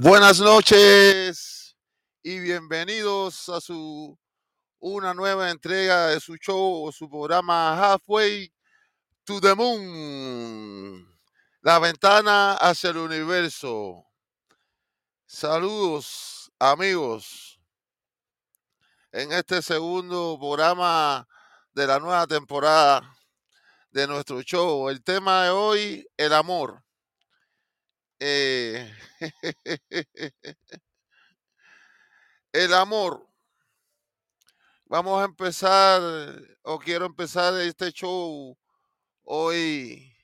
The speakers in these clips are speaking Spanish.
Buenas noches y bienvenidos a su una nueva entrega de su show o su programa Halfway to the Moon. La ventana hacia el universo. Saludos amigos en este segundo programa de la nueva temporada de nuestro show. El tema de hoy, el amor. Eh, el amor. Vamos a empezar, o quiero empezar este show hoy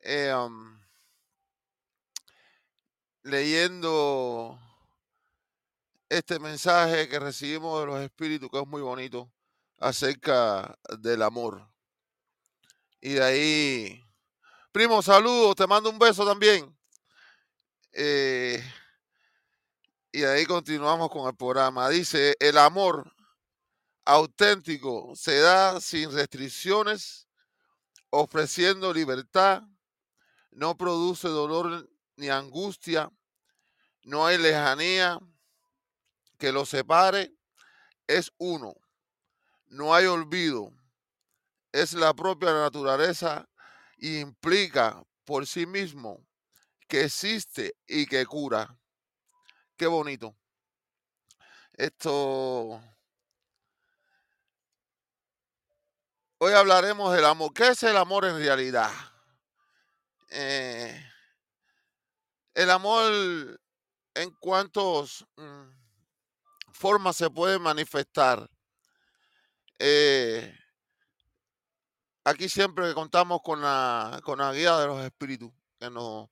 eh, leyendo este mensaje que recibimos de los espíritus, que es muy bonito, acerca del amor. Y de ahí, primo, saludos, te mando un beso también. Eh, y ahí continuamos con el programa. Dice, el amor auténtico se da sin restricciones, ofreciendo libertad, no produce dolor ni angustia, no hay lejanía que lo separe, es uno, no hay olvido, es la propia naturaleza implica por sí mismo que existe y que cura. Qué bonito. Esto Hoy hablaremos del amor. ¿Qué es el amor en realidad? Eh, el amor en cuántas mm, formas se puede manifestar. Eh, aquí siempre contamos con la, con la guía de los espíritus que nos,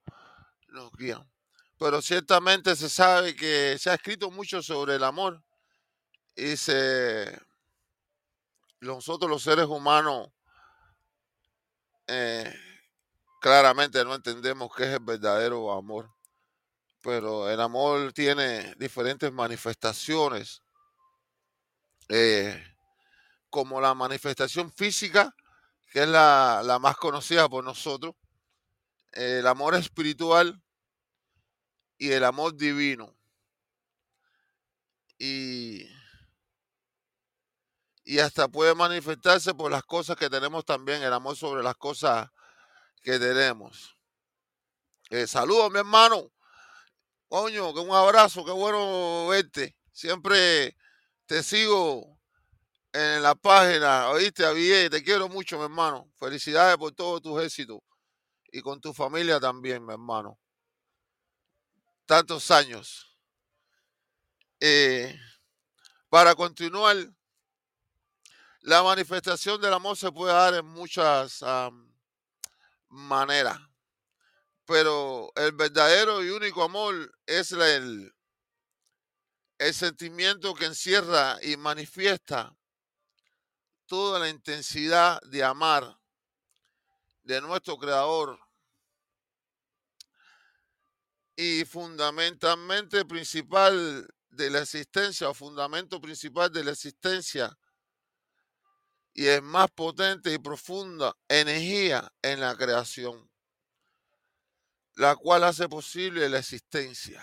nos guían. Pero ciertamente se sabe que se ha escrito mucho sobre el amor y se nosotros los seres humanos eh, claramente no entendemos qué es el verdadero amor, pero el amor tiene diferentes manifestaciones, eh, como la manifestación física, que es la, la más conocida por nosotros, el amor espiritual y el amor divino. Y y hasta puede manifestarse por las cosas que tenemos también, el amor sobre las cosas que tenemos. Eh, saludos, mi hermano. Coño, que un abrazo, qué bueno verte. Siempre te sigo en la página, oíste, Avie, te quiero mucho, mi hermano. Felicidades por todos tus éxitos y con tu familia también, mi hermano. Tantos años. Eh, para continuar, la manifestación del amor se puede dar en muchas maneras, pero el verdadero y único amor es el, el sentimiento que encierra y manifiesta toda la intensidad de amar de nuestro Creador y fundamentalmente principal de la existencia o fundamento principal de la existencia y es más potente y profunda energía en la creación, la cual hace posible la existencia.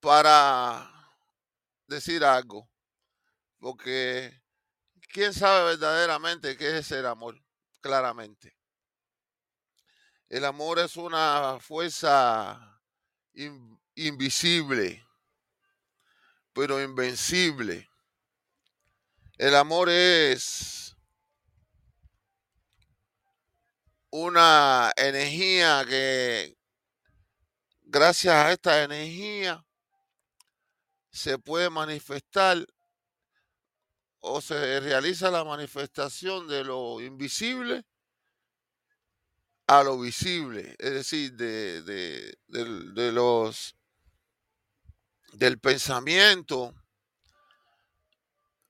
Para decir algo, porque ¿quién sabe verdaderamente qué es el amor? Claramente. El amor es una fuerza invisible, pero invencible el amor es una energía que gracias a esta energía se puede manifestar o se realiza la manifestación de lo invisible a lo visible, es decir, de, de los del pensamiento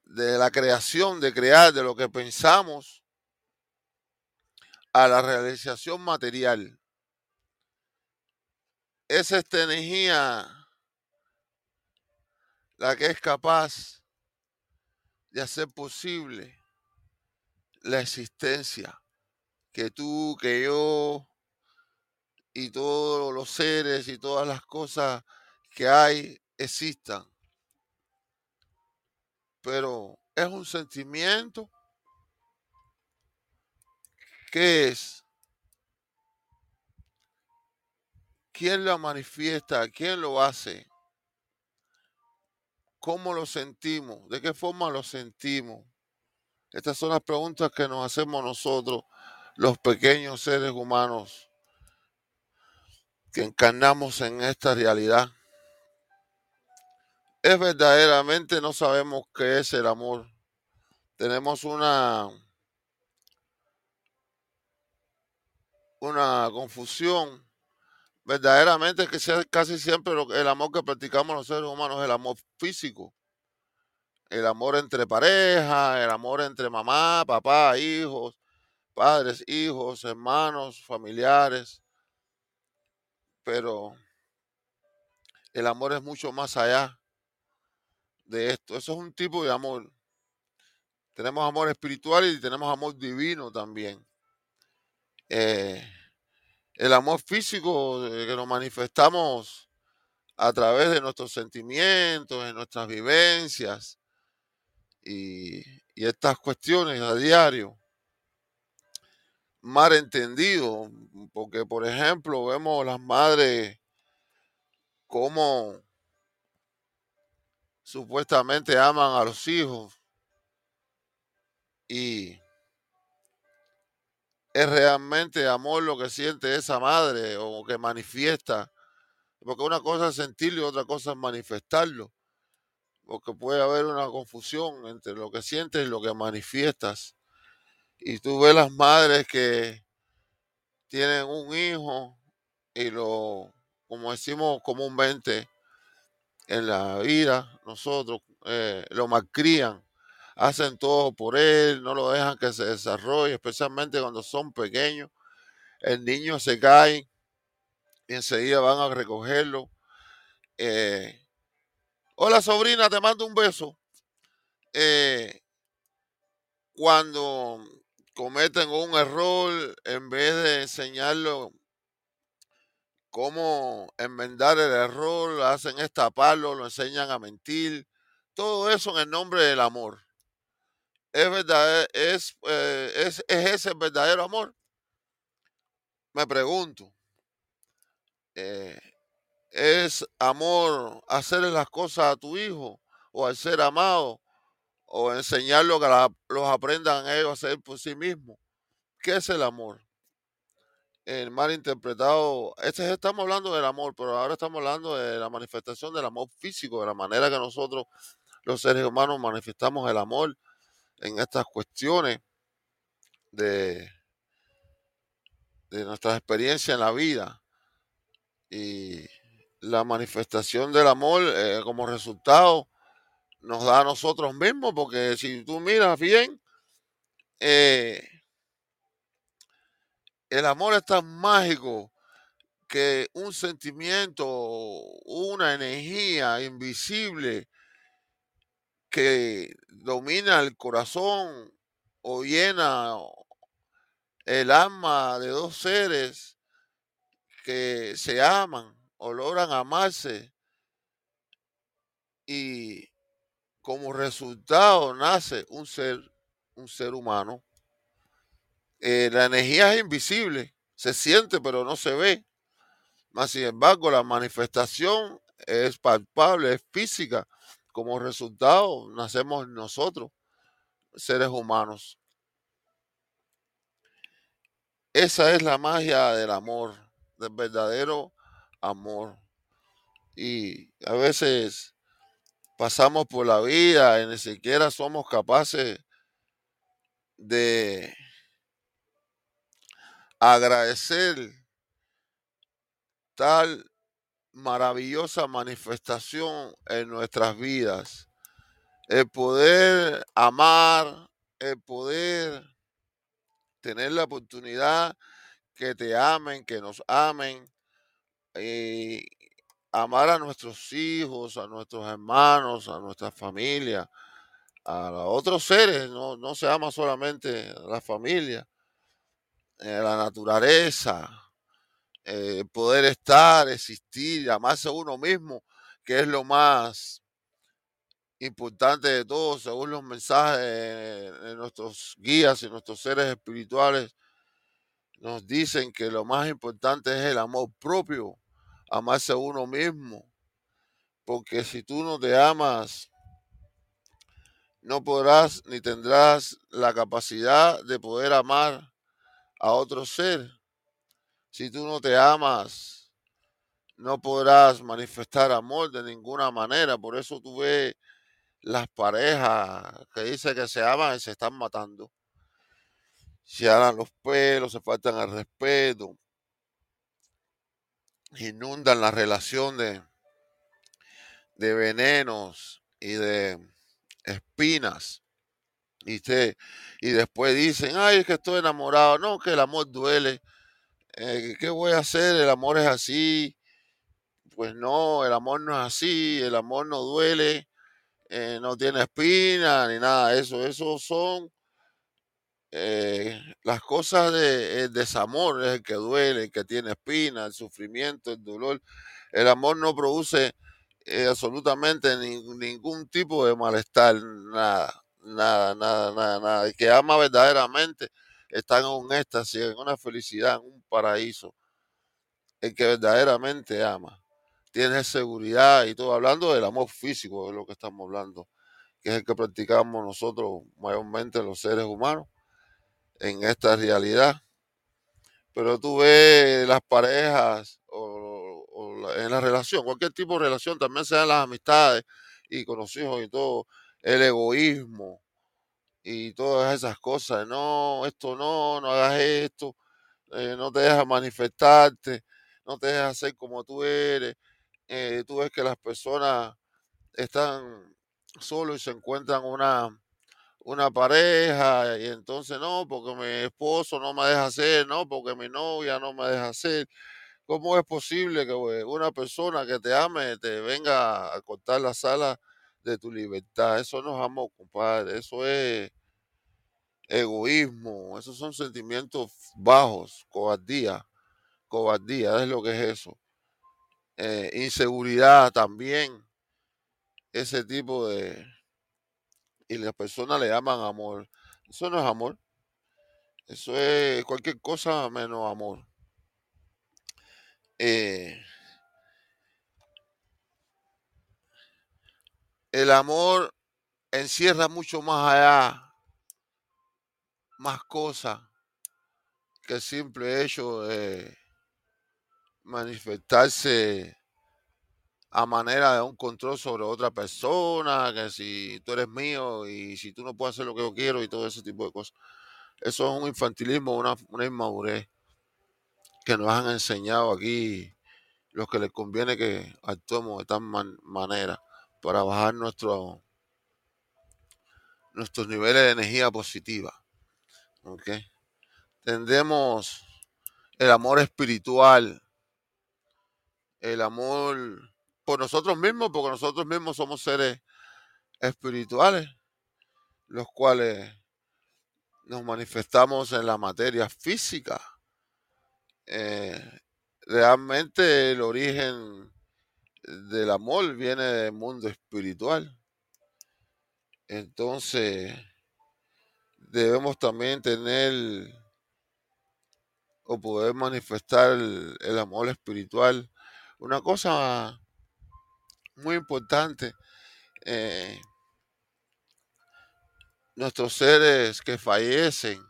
de la creación, de crear, de lo que pensamos, a la realización material. Es esta energía la que es capaz de hacer posible la existencia que tú, que yo y todos los seres y todas las cosas que hay existan. Pero es un sentimiento que es quién lo manifiesta, quién lo hace, cómo lo sentimos, de qué forma lo sentimos. Estas son las preguntas que nos hacemos nosotros, los pequeños seres humanos que encarnamos en esta realidad. Es verdaderamente no sabemos qué es el amor. Tenemos una una confusión. Verdaderamente que casi siempre el amor que practicamos los seres humanos es el amor físico. El amor entre pareja, el amor entre mamá, papá, hijos, padres, hijos, hermanos, familiares. Pero el amor es mucho más allá de esto. Eso es un tipo de amor. Tenemos amor espiritual y tenemos amor divino también. Eh, el amor físico eh, que nos manifestamos a través de nuestros sentimientos, de nuestras vivencias y, estas cuestiones a diario. Mal entendido, porque por ejemplo vemos las madres como supuestamente aman a los hijos y es realmente amor lo que siente esa madre o que manifiesta. Porque una cosa es sentirlo y otra cosa es manifestarlo. Porque puede haber una confusión entre lo que sientes y lo que manifiestas. Y tú ves las madres que tienen un hijo y lo, como decimos comúnmente, en la vida, nosotros eh, lo malcrían, hacen todo por él, no lo dejan que se desarrolle, especialmente cuando son pequeños. El niño se cae y enseguida van a recogerlo. Eh, Hola sobrina, te mando un beso. Eh, cuando cometen un error, en vez de enseñarlo cómo enmendar el error, hacen estaparlo, lo enseñan a mentir. Todo eso en el nombre del amor. ¿Es, verdad, es, eh, es, es ese el verdadero amor? Me pregunto. Eh, ¿Es amor hacerle las cosas a tu hijo o al ser amado o enseñarlo que los aprendan ellos a hacer por sí mismos? ¿Qué es el amor? el mal interpretado. Este estamos hablando del amor, pero ahora estamos hablando de la manifestación del amor físico, de la manera que nosotros, los seres humanos, manifestamos el amor en estas cuestiones de, de nuestra experiencia en la vida. Y la manifestación del amor eh, como resultado nos da a nosotros mismos, porque si tú miras bien, eh, el amor es tan mágico que un sentimiento, una energía invisible que domina el corazón o llena el alma de dos seres que se aman o logran amarse y como resultado nace un ser, un ser humano eh, la energía es invisible, se siente pero no se ve. Más sin embargo, la manifestación es palpable, es física. Como resultado, nacemos nosotros, seres humanos. Esa es la magia del amor, del verdadero amor. Y a veces pasamos por la vida y ni siquiera somos capaces de agradecer tal maravillosa manifestación en nuestras vidas. El poder amar, el poder tener la oportunidad que te amen, que nos amen, y amar a nuestros hijos, a nuestros hermanos, a nuestra familia, a otros seres, no, no se ama solamente a la familia, la naturaleza, eh, poder estar, existir, amarse a uno mismo, que es lo más importante de todo, según los mensajes de nuestros guías y nuestros seres espirituales, nos dicen que lo más importante es el amor propio, amarse a uno mismo, porque si tú no te amas, no podrás ni tendrás la capacidad de poder amar a otro ser. Si tú no te amas, no podrás manifestar amor de ninguna manera. Por eso tú ves las parejas que dicen que se aman y se están matando. Se aran los pelos, se faltan al respeto, inundan la relación de, de venenos y de espinas. Y, y después dicen, ay, es que estoy enamorado. No, que el amor duele. Eh, ¿Qué voy a hacer? El amor es así. Pues no, el amor no es así. El amor no duele. Eh, no tiene espina ni nada de eso. Eso son eh, las cosas de desamor, es el que duele, el que tiene espina, el sufrimiento, el dolor. El amor no produce absolutamente ningún tipo de malestar, nada, nada, nada, nada, nada. El que ama verdaderamente está en un éxtasis, en una felicidad, en un paraíso. El que verdaderamente ama. Tiene seguridad y todo. Hablando del amor físico, es lo que estamos hablando, que es el que practicamos nosotros mayormente los seres humanos en esta realidad. Pero tú ves las parejas o, en la relación, cualquier tipo de relación, también sean las amistades y con los hijos y todo, el egoísmo y todas esas cosas. No, esto no, no hagas esto, eh, no te dejas manifestarte, no te dejas ser como tú eres. Eh, tú ves que las personas están solos y se encuentran una una pareja y entonces no, porque mi esposo no me deja hacer, no, porque mi novia no me deja hacer. ¿Cómo es posible que una persona que te ame te venga a cortar la sala de tu libertad? Eso no es amor, compadre. Eso es egoísmo. Esos son sentimientos bajos, cobardía. Cobardía es lo que es eso. Eh, inseguridad también. Ese tipo de, y las personas le llaman amor. Eso no es amor. Eso es cualquier cosa menos amor. Eh, el amor encierra mucho más allá, más cosas que el simple hecho de manifestarse a manera de un control sobre otra persona, que si tú eres mío y si tú no puedes hacer lo que yo quiero y todo ese tipo de cosas. Eso es un infantilismo, una, una inmadurez que nos han enseñado aquí los que les conviene que actuemos de tal manera para bajar nuestro, nuestros niveles de energía positiva. ¿okay? Tendemos el amor espiritual, el amor por nosotros mismos, porque nosotros mismos somos seres espirituales, los cuales nos manifestamos en la materia física. Eh, realmente el origen del amor viene del mundo espiritual. Entonces, debemos también tener o poder manifestar el, amor espiritual. Una cosa muy importante. Eh, nuestros seres que fallecen,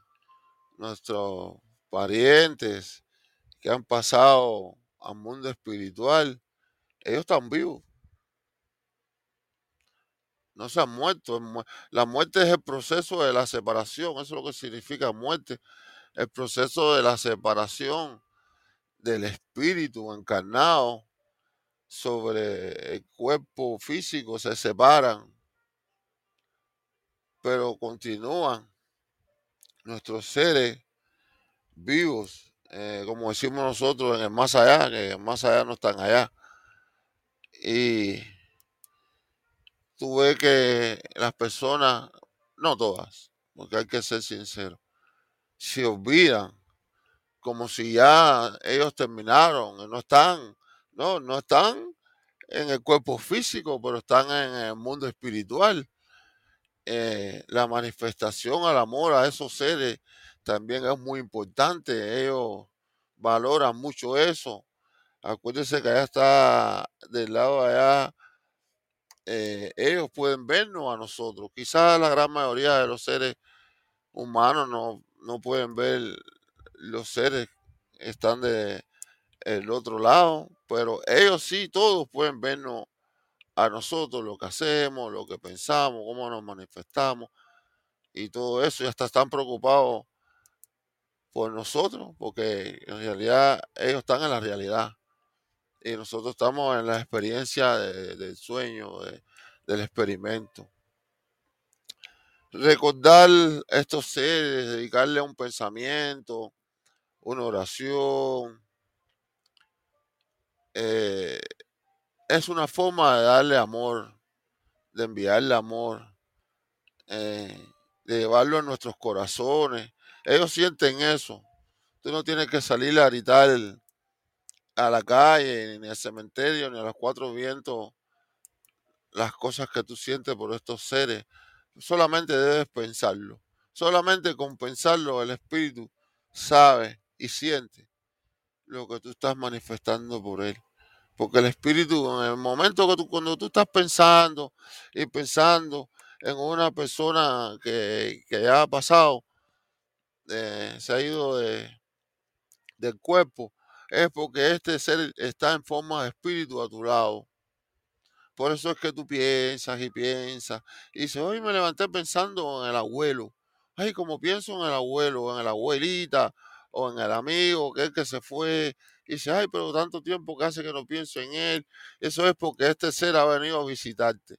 nuestros parientes que han pasado al mundo espiritual, ellos están vivos. No se han muerto. La muerte es el proceso de la separación. Eso es lo que significa muerte. El proceso de la separación del espíritu encarnado sobre el cuerpo físico se separan, pero continúan nuestros seres vivos, eh, como decimos nosotros, en el más allá, que el más allá no están allá. Y tú ves que las personas, no todas, porque hay que ser sincero, se olvidan como si ya ellos terminaron, no están, no, no están en el cuerpo físico, pero están en el mundo espiritual. Eh, la manifestación al amor a esos seres también es muy importante. Ellos valoran mucho eso. Acuérdense que allá está del lado de allá. eh, ellos pueden vernos a nosotros. Quizás la gran mayoría de los seres humanos no, no pueden ver los seres que están de el otro lado, pero ellos sí, todos pueden vernos a nosotros, lo que hacemos, lo que pensamos, cómo nos manifestamos y todo eso, y hasta están preocupados por nosotros, porque en realidad ellos están en la realidad y nosotros estamos en la experiencia de- del sueño, de- del experimento. Recordar estos seres, dedicarle un pensamiento, una oración, eh, es una forma de darle amor, de enviarle amor, eh, de llevarlo a nuestros corazones. Ellos sienten eso. Tú no tienes que salir a gritar a la calle, ni al cementerio, ni a los cuatro vientos las cosas que tú sientes por estos seres. Solamente debes pensarlo. Solamente con pensarlo el espíritu sabe y siente lo que tú estás manifestando por él. Porque el espíritu, en el momento que tú, cuando tú estás pensando y pensando en una persona que, que ya ha pasado, eh, se ha ido de, del cuerpo, es porque este ser está en forma de espíritu a tu lado. Por eso es que tú piensas y piensas. Y dices, hoy me levanté pensando en el abuelo. Ay, como pienso en el abuelo, en la abuelita o en el amigo que es que se fue. Y dices, ay, pero tanto tiempo que hace que no pienso en él. Eso es porque este ser ha venido a visitarte.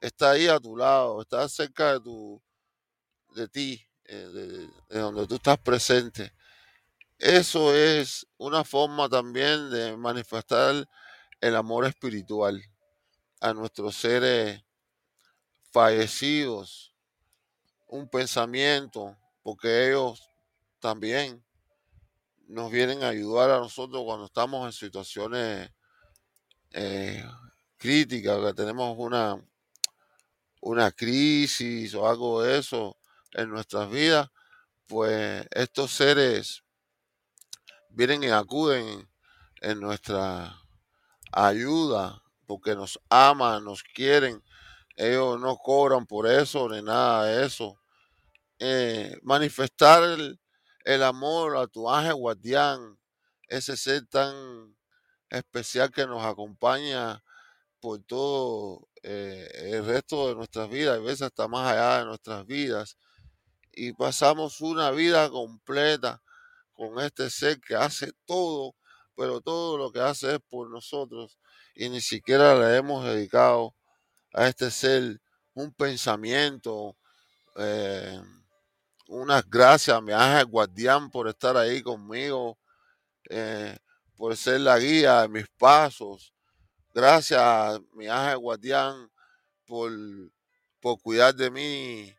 Está ahí a tu lado, está cerca de tu, de ti, eh, de, de donde tú estás presente. Eso es una forma también de manifestar el amor espiritual a nuestros seres fallecidos, un pensamiento, porque ellos también nos vienen a ayudar a nosotros cuando estamos en situaciones eh, críticas, que tenemos una, una crisis o algo de eso en nuestras vidas, pues estos seres vienen y acuden en nuestra ayuda porque nos aman, nos quieren. Ellos no cobran por eso ni nada de eso. Eh, manifestar el, amor a tu ángel guardián, ese ser tan especial que nos acompaña por todo eh, el resto de nuestras vidas, a veces hasta más allá de nuestras vidas. Y pasamos una vida completa con este ser que hace todo, pero todo lo que hace es por nosotros. Y ni siquiera le hemos dedicado a este ser un pensamiento, eh, unas gracias mi ángel guardián por estar ahí conmigo, eh, por ser la guía de mis pasos. Gracias mi ángel guardián por, por cuidar de mí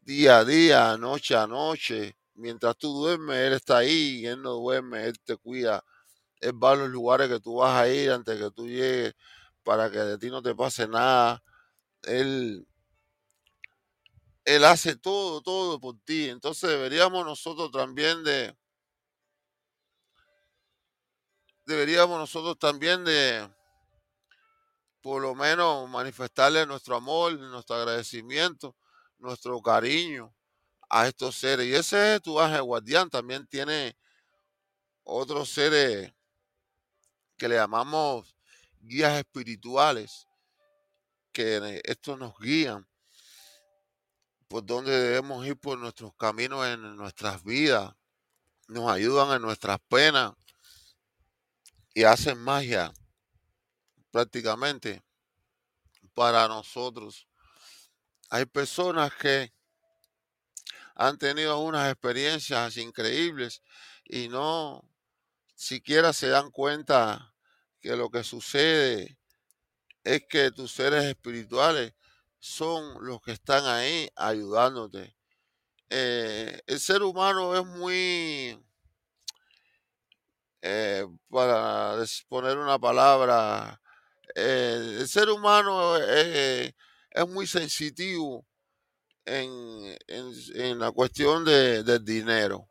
día a día, noche a noche. Mientras tú duermes, Él está ahí Él no duerme, Él te cuida. Él va a los lugares que tú vas a ir antes que tú llegues para que de ti no te pase nada. Él, él hace todo, todo por ti. Entonces deberíamos nosotros también de, deberíamos nosotros también de, por lo menos manifestarle nuestro amor, nuestro agradecimiento, nuestro cariño a estos seres. Y ese es tu ángel guardián. También tiene otros seres que le llamamos guías espirituales, que estos nos guían por donde debemos ir por nuestros caminos en nuestras vidas, nos ayudan en nuestras penas y hacen magia prácticamente para nosotros. Hay personas que han tenido unas experiencias increíbles y no siquiera se dan cuenta que lo que sucede es que tus seres espirituales son los que están ahí ayudándote. Eh, el ser humano es muy, eh, para poner una palabra, eh, el ser humano es muy sensitivo en, la cuestión de, del dinero.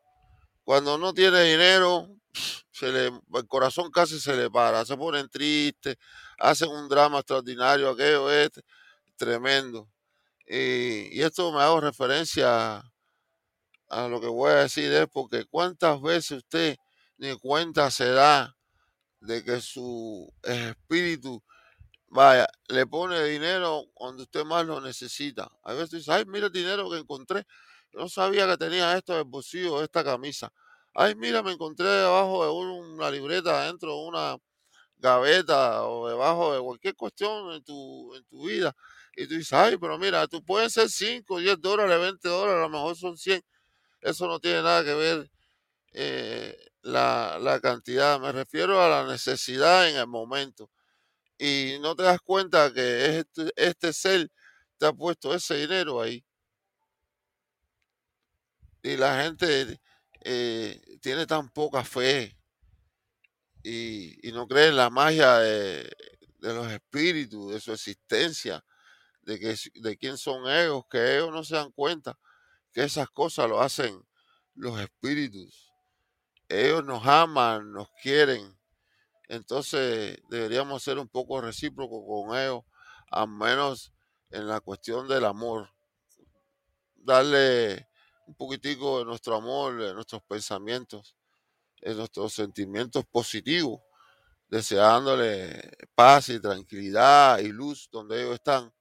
Cuando no tiene dinero, el corazón casi se le para, se ponen tristes, hacen un drama extraordinario, aquello es tremendo. Y, esto me hago referencia a lo que voy a decir es porque cuántas veces usted ni cuenta se da de que su espíritu, vaya, le pone dinero cuando usted más lo necesita. A veces dice, ay, mira el dinero que encontré. no sabía que tenía esto el bolsillo, esta camisa. Ay, mira, me encontré debajo de una libreta, dentro de una gaveta o debajo de cualquier cuestión en tu, en tu vida. Y tú dices, ay, pero mira, tú puedes ser 5, 10 dólares, 20 dólares, a lo mejor son 100. Eso no tiene nada que ver eh, la, la cantidad. Me refiero a la necesidad en el momento. Y no te das cuenta que este, este ser te ha puesto ese dinero ahí. Y la gente eh, tiene tan poca fe y, no cree en la magia de, los espíritus, de su existencia, de, que, de quién son ellos, que ellos no se dan cuenta que esas cosas lo hacen los espíritus. Ellos nos aman, nos quieren. Entonces deberíamos ser un poco recíprocos con ellos, al menos en la cuestión del amor. Darle un poquitico de nuestro amor, de nuestros pensamientos, de nuestros sentimientos positivos, deseándole paz y tranquilidad y luz donde ellos están.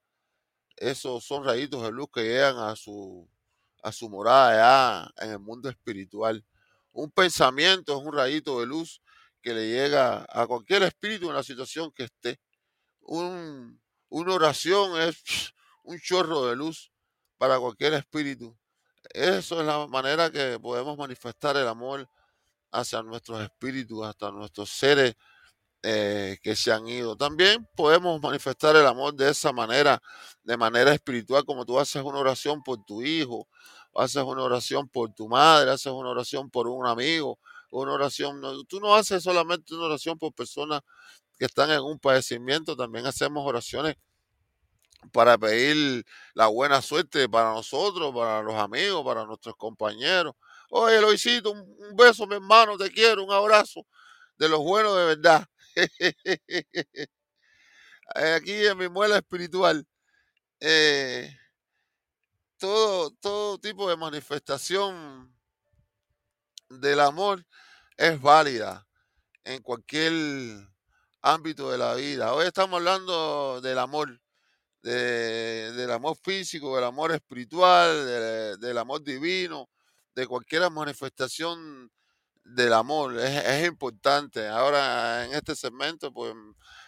Esos son rayitos de luz que llegan a su, a su morada en el mundo espiritual. Un pensamiento es un rayito de luz que le llega a cualquier espíritu en la situación que esté. Un, una oración es un chorro de luz para cualquier espíritu. Eso es la manera que podemos manifestar el amor hacia nuestros espíritus, hasta nuestros seres eh, que se han ido. También podemos manifestar el amor de esa manera, de manera espiritual, como tú haces una oración por tu hijo, haces una oración por tu madre, haces una oración por un amigo, una oración, tú no haces solamente una oración por personas que están en un padecimiento, también hacemos oraciones para pedir la buena suerte para nosotros, para los amigos, para nuestros compañeros. Oye, Loisito, un, un beso, mi hermano, te quiero, un abrazo de los buenos de verdad. Aquí en mi muela espiritual, eh, todo, todo tipo de manifestación del amor es válida en cualquier ámbito de la vida. Hoy estamos hablando del amor del amor físico, del amor espiritual, del amor divino, de cualquier manifestación del amor. Es, importante. Ahora en este segmento, pues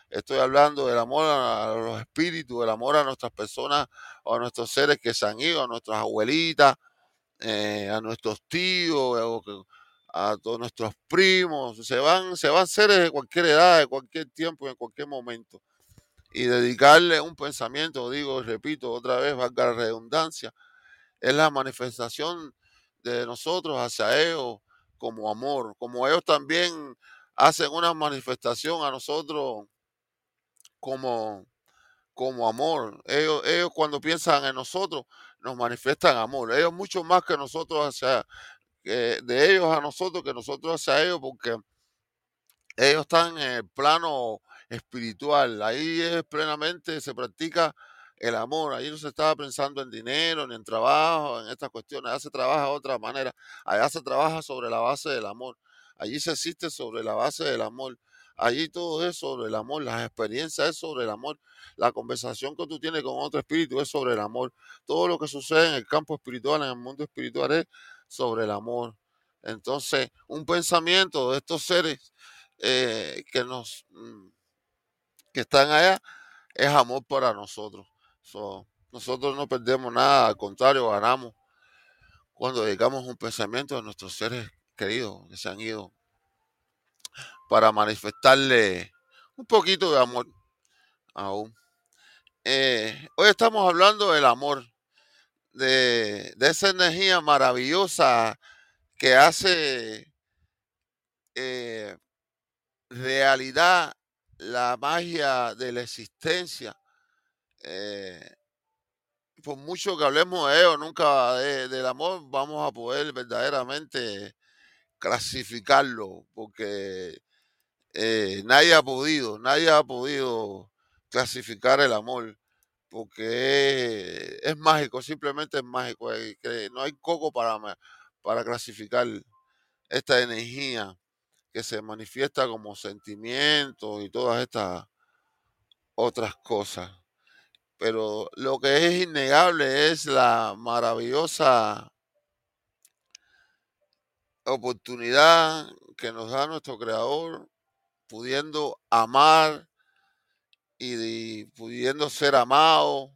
estoy hablando del amor a, los espíritus, del amor a nuestras personas, a nuestros seres que se han ido, a nuestras abuelitas, eh, a nuestros tíos, a todos nuestros primos. Se van, se van seres de cualquier edad, de cualquier tiempo, en cualquier momento y dedicarle un pensamiento, digo, repito otra vez, valga la redundancia, es la manifestación de nosotros hacia ellos como amor, como ellos también hacen una manifestación a nosotros como, como amor. Ellos, ellos cuando piensan en nosotros nos manifiestan amor. Ellos mucho más que nosotros hacia, de ellos a nosotros que nosotros hacia ellos, porque ellos están en el plano espiritual. Ahí es plenamente, se practica el amor. Ahí no se estaba pensando en dinero, ni en trabajo, en estas cuestiones. Allá se trabaja de otra manera. Allá se trabaja sobre la base del amor. Allí se existe sobre la base del amor. Allí todo es sobre el amor. Las experiencias es sobre el amor. La conversación que tú tienes con otro espíritu es sobre el amor. Todo lo que sucede en el campo espiritual, en el mundo espiritual, es sobre el amor. Entonces, un pensamiento de estos seres eh, que nos mm, que están allá es amor para nosotros. nosotros no perdemos nada, al contrario, ganamos cuando dedicamos un pensamiento a nuestros seres queridos que se han ido para manifestarle un poquito de amor aún. Eh, hoy estamos hablando del amor, de, esa energía maravillosa que hace eh, realidad, la magia de la existencia. Eh, por mucho que hablemos de ello, nunca del amor, vamos a poder verdaderamente clasificarlo, porque eh, nadie ha podido, nadie ha podido clasificar el amor, porque es, mágico, simplemente es mágico, que no hay coco para, para clasificar esta energía que se manifiesta como sentimientos y todas estas otras cosas. Pero lo que es innegable es la maravillosa oportunidad que nos da nuestro Creador pudiendo amar y pudiendo ser amado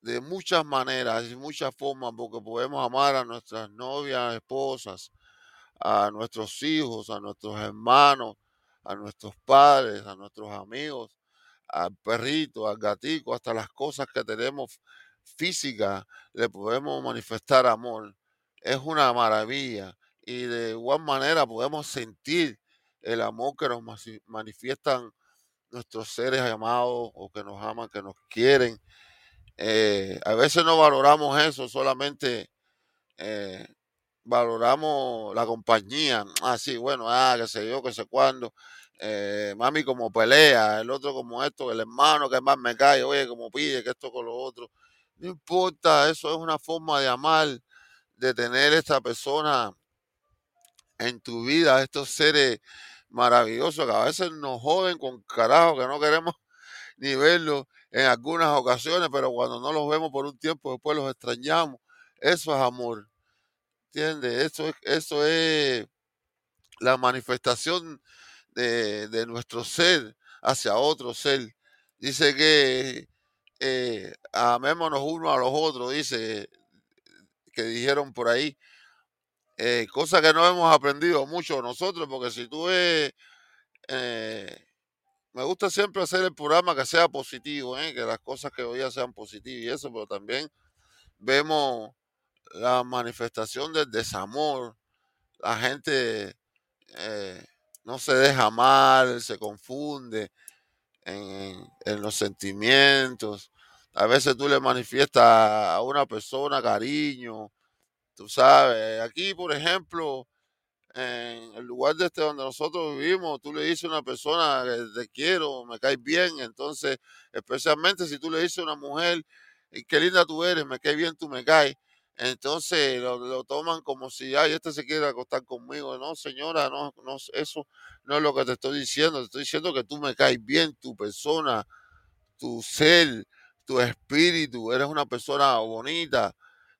de muchas maneras y muchas formas, porque podemos amar a nuestras novias, esposas, a nuestros hijos, a nuestros hermanos, a nuestros padres, a nuestros amigos, al perrito, al gatito, hasta las cosas que tenemos físicas, le podemos manifestar amor. Es una maravilla y de igual manera podemos sentir el amor que nos manifiestan nuestros seres amados o que nos aman, que nos quieren. Eh, a veces no valoramos eso, solamente eh, valoramos la compañía. Ah, sí, bueno, ah, que sé yo, que sé cuándo. Eh, mami como pelea, el otro como esto, el hermano que más me cae, oye, como pide, que esto con lo otro. No importa, eso es una forma de amar, de tener esta persona en tu vida, estos seres maravillosos que a veces nos joden con carajo, que no queremos ni verlos en algunas ocasiones, pero cuando no los vemos por un tiempo, después los extrañamos. Eso es amor. ¿Entiendes? Eso es, eso es la manifestación de, nuestro ser hacia otro ser. Dice que eh, amémonos uno a los otros, dice que dijeron por ahí. Eh, cosa que no hemos aprendido mucho nosotros, porque si tú ves, eh, me gusta siempre hacer el programa que sea positivo, que las cosas que hoy sean positivas y eso, pero también vemos la manifestación del desamor. La gente eh, no se deja mal, se confunde en, los sentimientos. A veces tú le manifiestas a una persona cariño, tú sabes. Aquí, por ejemplo, en el lugar de este donde nosotros vivimos, tú le dices a una persona que te quiero, me caes bien, entonces, especialmente si tú le dices a una mujer, qué linda tú eres, me caes bien, tú me caes, entonces lo, toman como si, ay, este se quiere acostar conmigo. No, señora, no, no, eso no es lo que te estoy diciendo. Te estoy diciendo que tú me caes bien, tu persona, tu ser, tu espíritu. Eres una persona bonita,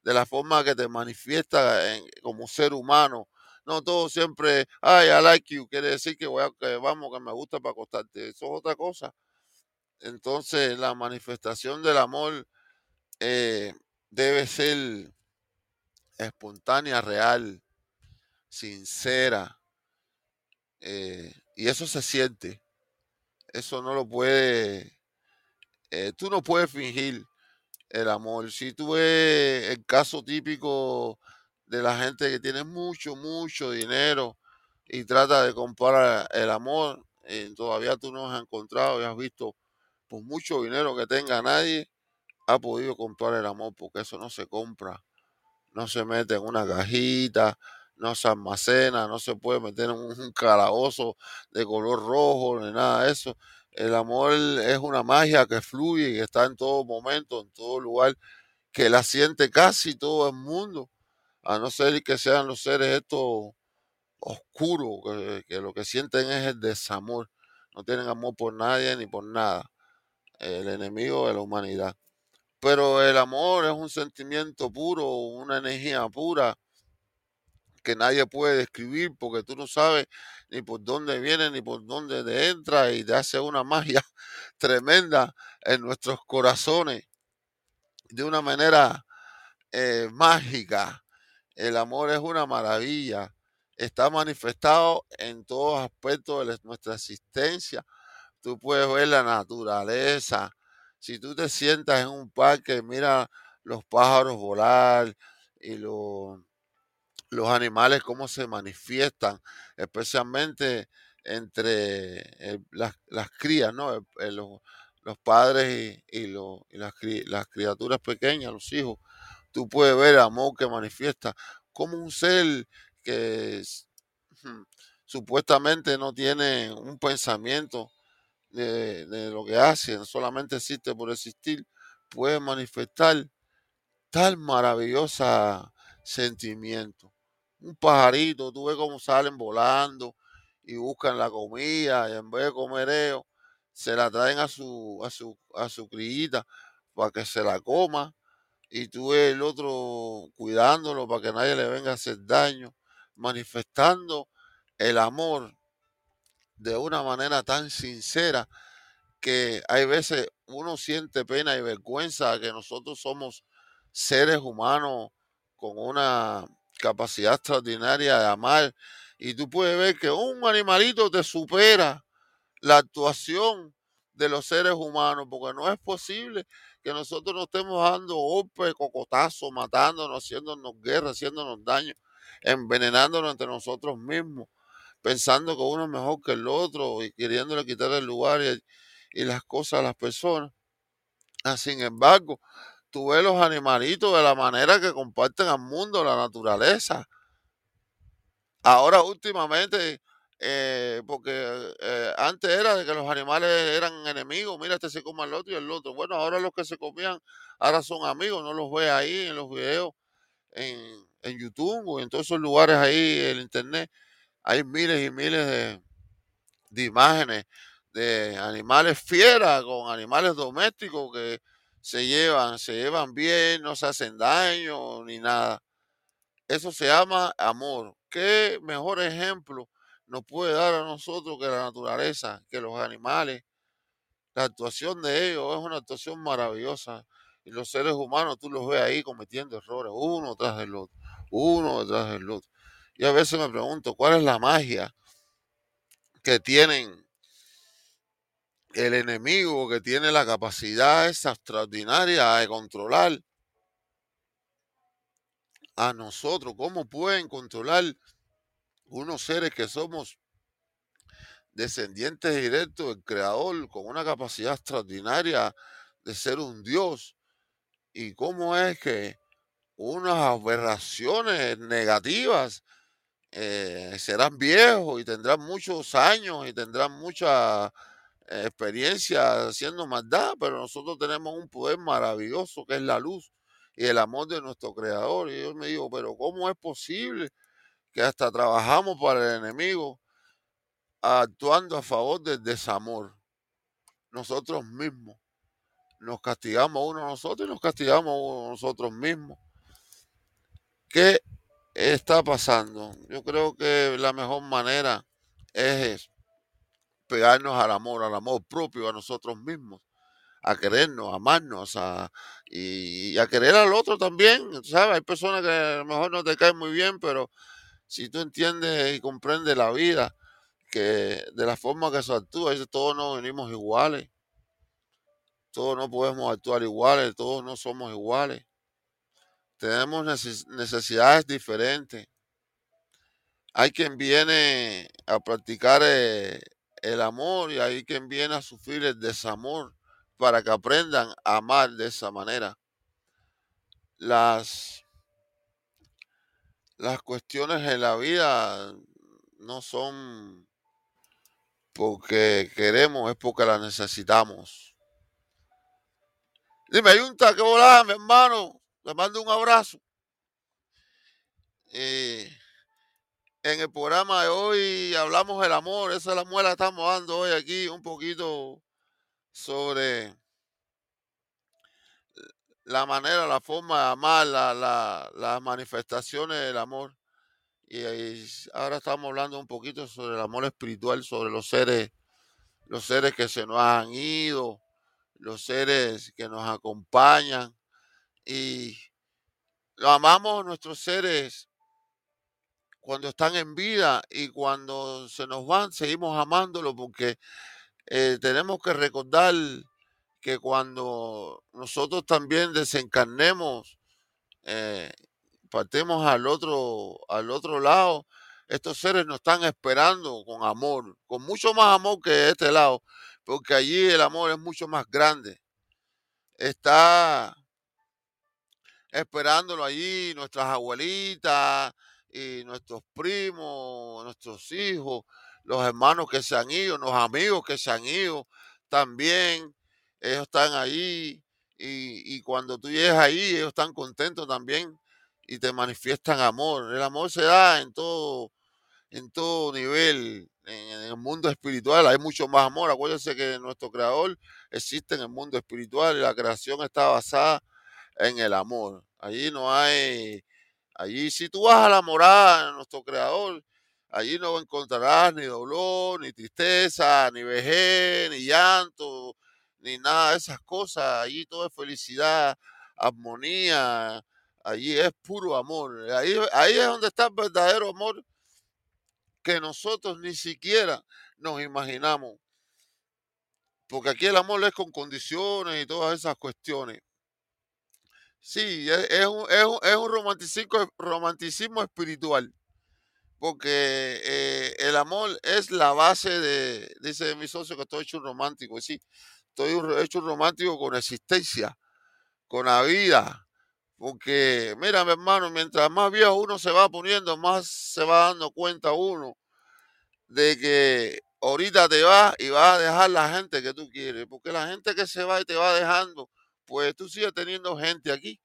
de la forma que te manifiesta como ser humano. No todo siempre, ay, I like you, quiere decir que, voy a, que vamos, que me gusta para acostarte. Eso es otra cosa. Entonces, la manifestación del amor eh, debe ser espontánea, real, sincera. Eh, y eso se siente. Eso no lo puede, eh, tú no puedes fingir el amor. Si tú ves el caso típico de la gente que tiene mucho, mucho dinero y trata de comprar el amor, eh, todavía tú no has encontrado y has visto, por mucho dinero que tenga nadie, ha podido comprar el amor porque eso no se compra no se mete en una cajita, no se almacena, no se puede meter en un calabozo de color rojo ni nada de eso. El amor es una magia que fluye y está en todo momento, en todo lugar, que la siente casi todo el mundo, a no ser que sean los seres estos oscuros, que, que lo que sienten es el desamor. No tienen amor por nadie ni por nada. El enemigo de la humanidad. Pero el amor es un sentimiento puro, una energía pura que nadie puede describir porque tú no sabes ni por dónde viene ni por dónde te entra y te hace una magia tremenda en nuestros corazones de una manera eh, mágica. El amor es una maravilla. Está manifestado en todos aspectos de nuestra existencia. Tú puedes ver la naturaleza, si tú te sientas en un parque, mira los pájaros volar y los, los animales cómo se manifiestan, especialmente entre las, crías, ¿no? los, padres y, las, las, criaturas pequeñas, los hijos. Tú puedes ver el amor que manifiesta como un ser que supuestamente no tiene un pensamiento de, de, lo que hace, solamente existe por existir, puede manifestar tal maravillosa sentimiento. Un pajarito, tú ves cómo salen volando y buscan la comida y en vez de comer ellos, se la traen a su, a su, a su para que se la coma y tú ves el otro cuidándolo para que nadie le venga a hacer daño, manifestando el amor de una manera tan sincera que hay veces uno siente pena y vergüenza que nosotros somos seres humanos con una capacidad extraordinaria de amar y tú puedes ver que un animalito te supera la actuación de los seres humanos, porque no es posible que nosotros nos estemos dando golpes, cocotazos, matándonos, haciéndonos guerra, haciéndonos daño, envenenándonos entre nosotros mismos, pensando que uno es mejor que el otro y queriéndole quitar el lugar y, las cosas a las personas. Ah, sin embargo, tú ves los animalitos de la manera que comparten al mundo, la naturaleza. Ahora últimamente, eh, porque eh, antes era de que los animales eran enemigos, mira, este se come al otro y el otro. Bueno, ahora los que se comían, ahora son amigos, no los ve ahí en los videos, en, en YouTube o en todos esos lugares ahí, en internet. Hay miles y miles de, de imágenes de animales fieras con animales domésticos que se llevan, se llevan bien, no se hacen daño ni nada. Eso se llama amor. ¿Qué mejor ejemplo nos puede dar a nosotros que la naturaleza, que los animales? La actuación de ellos es una actuación maravillosa. Y los seres humanos, tú los ves ahí cometiendo errores, uno tras el otro, uno detrás del otro. Y a veces me pregunto, ¿cuál es la magia que tienen el enemigo que tiene la capacidad esa extraordinaria de controlar. A nosotros, cómo pueden controlar unos seres que somos descendientes directos del Creador, con una capacidad extraordinaria de ser un Dios, y cómo es que unas aberraciones negativas eh, serán viejos y tendrán muchos años y tendrán mucha experiencia haciendo maldad, pero nosotros tenemos un poder maravilloso que es la luz y el amor de nuestro creador. Y yo me digo, pero ¿cómo es posible que hasta trabajamos para el enemigo actuando a favor del desamor? Nosotros mismos. Nos castigamos uno a nosotros y nos castigamos uno a nosotros mismos. ¿Qué está pasando? Yo creo que la mejor manera es pegarnos al amor, al amor propio, a nosotros mismos, a querernos, a amarnos, a, y, a querer al otro también. ¿Sabes? Hay personas que a lo mejor no te caen muy bien, pero si tú entiendes y comprendes la vida, que de la forma que se actúa, todos no venimos iguales, todos no podemos actuar iguales, todos no somos iguales. Tenemos necesidades diferentes. Hay quien viene a practicar eh, el amor y hay quien viene a sufrir el desamor para que aprendan a amar de esa manera. Las, las cuestiones en la vida no son porque queremos, es porque las necesitamos. Dime, hay un que volada, mi hermano. Le mando un abrazo. Eh, en el programa de hoy hablamos del amor, esa es la muela que estamos dando hoy aquí, un poquito sobre la manera, la forma de amar, las manifestaciones del amor. Y, ahora estamos hablando un poquito sobre el amor espiritual, sobre los seres, los seres que se nos han ido, los seres que nos acompañan. Y lo amamos nuestros seres cuando están en vida y cuando se nos van, seguimos amándolo porque eh, tenemos que recordar que cuando nosotros también desencarnemos, eh, partemos al otro, al otro lado, estos seres nos están esperando con amor, con mucho más amor que este lado, porque allí el amor es mucho más grande. Está esperándolo allí nuestras abuelitas y nuestros primos, nuestros hijos, los hermanos que se han ido, los amigos que se han ido también, ellos están ahí y, y cuando tú llegas ahí, ellos están contentos también y te manifiestan amor. El amor se da en todo, en todo nivel, en, el mundo espiritual hay mucho más amor. Acuérdense que nuestro creador existe en el mundo espiritual y la creación está basada en el amor. Allí no hay, allí si tú vas a la morada de nuestro creador, allí no encontrarás ni dolor, ni tristeza, ni vejez, ni llanto, ni nada de esas cosas. Allí todo es felicidad, armonía, allí es puro amor. Ahí, ahí es donde está el verdadero amor que nosotros ni siquiera nos imaginamos. Porque aquí el amor es con condiciones y todas esas cuestiones. Sí, es, un, es un, romanticismo, romanticismo espiritual. Porque eh, el amor es la base de, dice mi socio que estoy hecho un romántico. Sí, estoy hecho un romántico con existencia, con la vida. Porque, mira, mi hermano, mientras más viejo uno se va poniendo, más se va dando cuenta uno de que ahorita te vas y vas a dejar la gente que tú quieres. Porque la gente que se va y te va dejando, pues tú sigues teniendo gente aquí.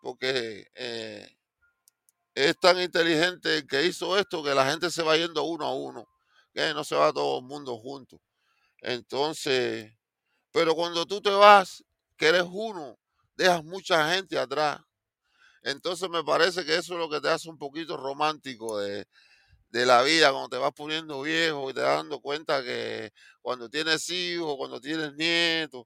Porque eh, es tan inteligente el que hizo esto que la gente se va yendo uno a uno. Que no se va todo el mundo junto. Entonces, pero cuando tú te vas, que eres uno, dejas mucha gente atrás. Entonces me parece que eso es lo que te hace un poquito romántico de, la vida, cuando te vas poniendo viejo y te vas dando cuenta que cuando tienes hijos, cuando tienes nietos,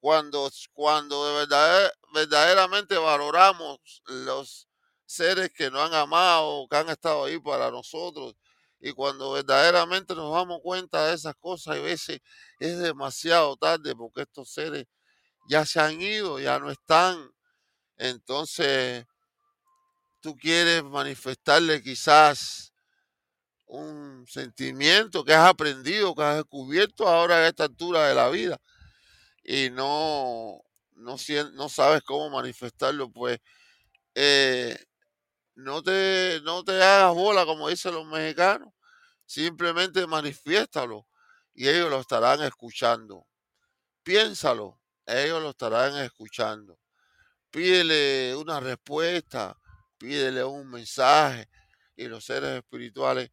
cuando, cuando de verdad, verdaderamente valoramos los seres que nos han amado, que han estado ahí para nosotros, y cuando verdaderamente nos damos cuenta de esas cosas, a veces es demasiado tarde porque estos seres ya se han ido, ya no están. Entonces, tú quieres manifestarle quizás un sentimiento que has aprendido, que has descubierto ahora a esta altura de la vida y no, no, no sabes cómo manifestarlo, pues eh, no, te, no te hagas bola, como dicen los mexicanos, simplemente manifiéstalo y ellos lo estarán escuchando. Piénsalo, ellos lo estarán escuchando. Pídele una respuesta, pídele un mensaje y los seres espirituales